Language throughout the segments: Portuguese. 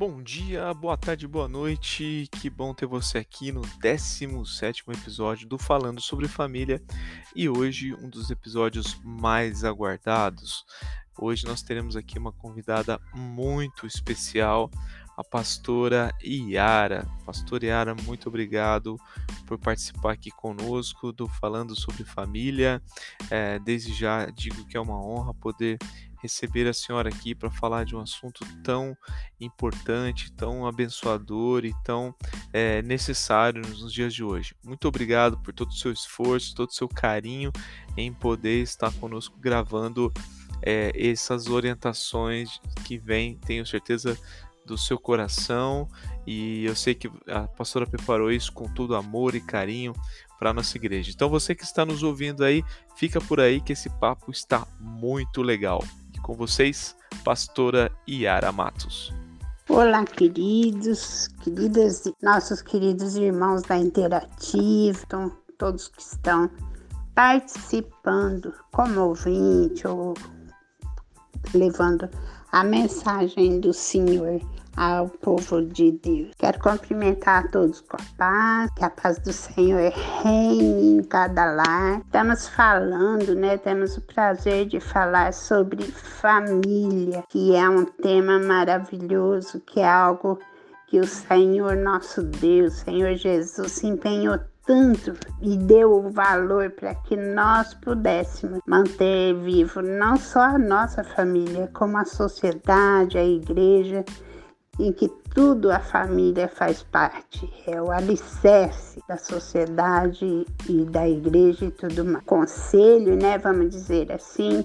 Bom dia, boa tarde, boa noite. Que bom ter você aqui no 17 episódio do Falando sobre Família e hoje um dos episódios mais aguardados. Hoje nós teremos aqui uma convidada muito especial, a pastora Iara. Pastora Iara, muito obrigado por participar aqui conosco do Falando sobre Família. É, desde já digo que é uma honra poder receber a senhora aqui para falar de um assunto tão importante, tão abençoador e tão é, necessário nos dias de hoje. Muito obrigado por todo o seu esforço, todo o seu carinho em poder estar conosco gravando é, essas orientações que vêm, tenho certeza, do seu coração e eu sei que a pastora preparou isso com todo amor e carinho para nossa igreja. Então você que está nos ouvindo aí, fica por aí que esse papo está muito legal. Com vocês, pastora Yara Matos. Olá, queridos, queridas, nossos queridos irmãos da Interativa, todos que estão participando como ouvinte ou levando a mensagem do Senhor ao povo de Deus. Quero cumprimentar a todos com a paz, que a paz do Senhor reine em cada lar. Estamos falando, né? Temos o prazer de falar sobre família, que é um tema maravilhoso, que é algo que o Senhor nosso Deus, Senhor Jesus, se empenhou tanto e deu o valor para que nós pudéssemos manter vivo não só a nossa família, como a sociedade, a igreja em que tudo a família faz parte, é o alicerce da sociedade e da igreja e tudo mais. Conselho, né, vamos dizer assim.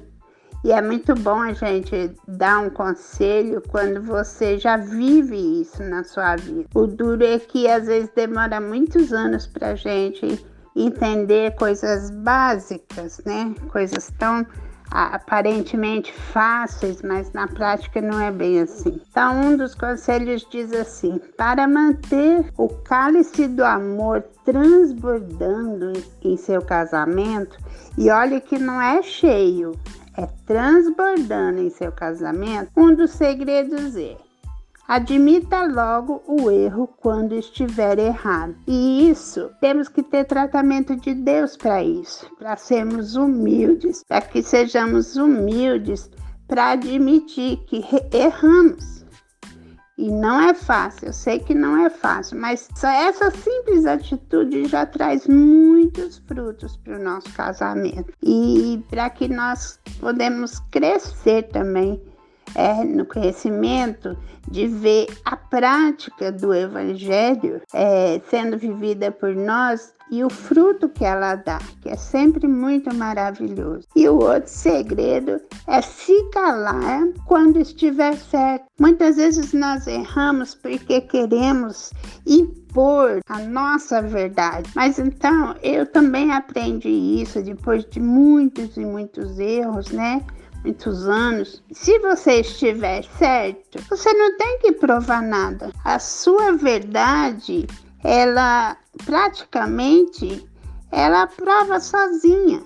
E é muito bom a gente dar um conselho quando você já vive isso na sua vida. O duro é que às vezes demora muitos anos para a gente entender coisas básicas, né? Coisas tão aparentemente fáceis, mas na prática não é bem assim. Então, um dos conselhos diz assim: para manter o cálice do amor transbordando em seu casamento, e olhe que não é cheio, é transbordando em seu casamento, um dos segredos é Admita logo o erro quando estiver errado. E isso, temos que ter tratamento de Deus para isso, para sermos humildes, para que sejamos humildes para admitir que erramos. E não é fácil, eu sei que não é fácil, mas só essa simples atitude já traz muitos frutos para o nosso casamento. E para que nós podemos crescer também é, no conhecimento de ver a prática do Evangelho é, sendo vivida por nós e o fruto que ela dá, que é sempre muito maravilhoso. E o outro segredo é se calar quando estiver certo. Muitas vezes nós erramos porque queremos impor a nossa verdade. Mas então eu também aprendi isso depois de muitos e muitos erros, né? Muitos anos, se você estiver certo, você não tem que provar nada. A sua verdade, ela praticamente ela prova sozinha.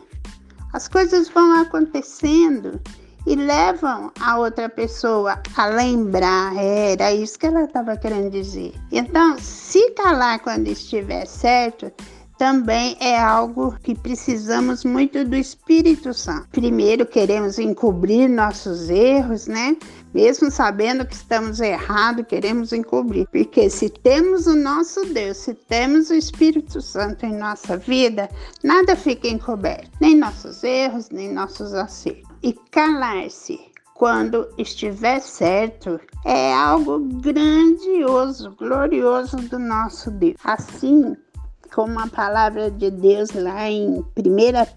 As coisas vão acontecendo e levam a outra pessoa a lembrar, era isso que ela estava querendo dizer. Então, se calar quando estiver certo, também é algo que precisamos muito do Espírito Santo. Primeiro, queremos encobrir nossos erros, né? Mesmo sabendo que estamos errados, queremos encobrir. Porque se temos o nosso Deus, se temos o Espírito Santo em nossa vida, nada fica encoberto, nem nossos erros, nem nossos acertos. E calar-se quando estiver certo é algo grandioso, glorioso do nosso Deus. Assim, como a palavra de Deus lá em 1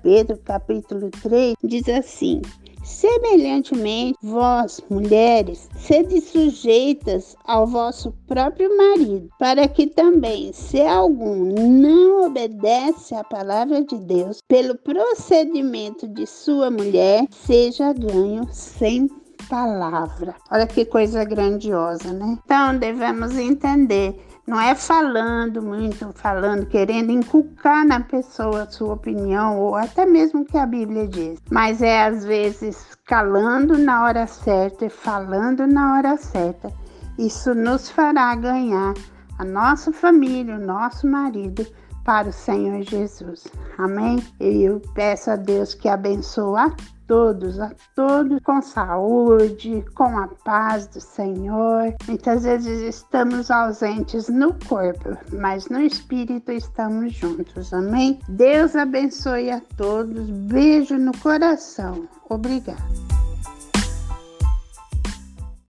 Pedro capítulo 3 diz assim: Semelhantemente, vós, mulheres, sede sujeitas ao vosso próprio marido, para que também, se algum não obedece à palavra de Deus, pelo procedimento de sua mulher, seja ganho sem palavra. Olha que coisa grandiosa, né? Então, devemos entender não é falando muito, falando, querendo inculcar na pessoa a sua opinião ou até mesmo o que a Bíblia diz, mas é às vezes calando na hora certa e falando na hora certa. Isso nos fará ganhar a nossa família, o nosso marido para o Senhor Jesus. Amém? Eu peço a Deus que abençoe a todos, a todos com saúde, com a paz do Senhor. Muitas vezes estamos ausentes no corpo, mas no espírito estamos juntos. Amém? Deus abençoe a todos. Beijo no coração. Obrigada.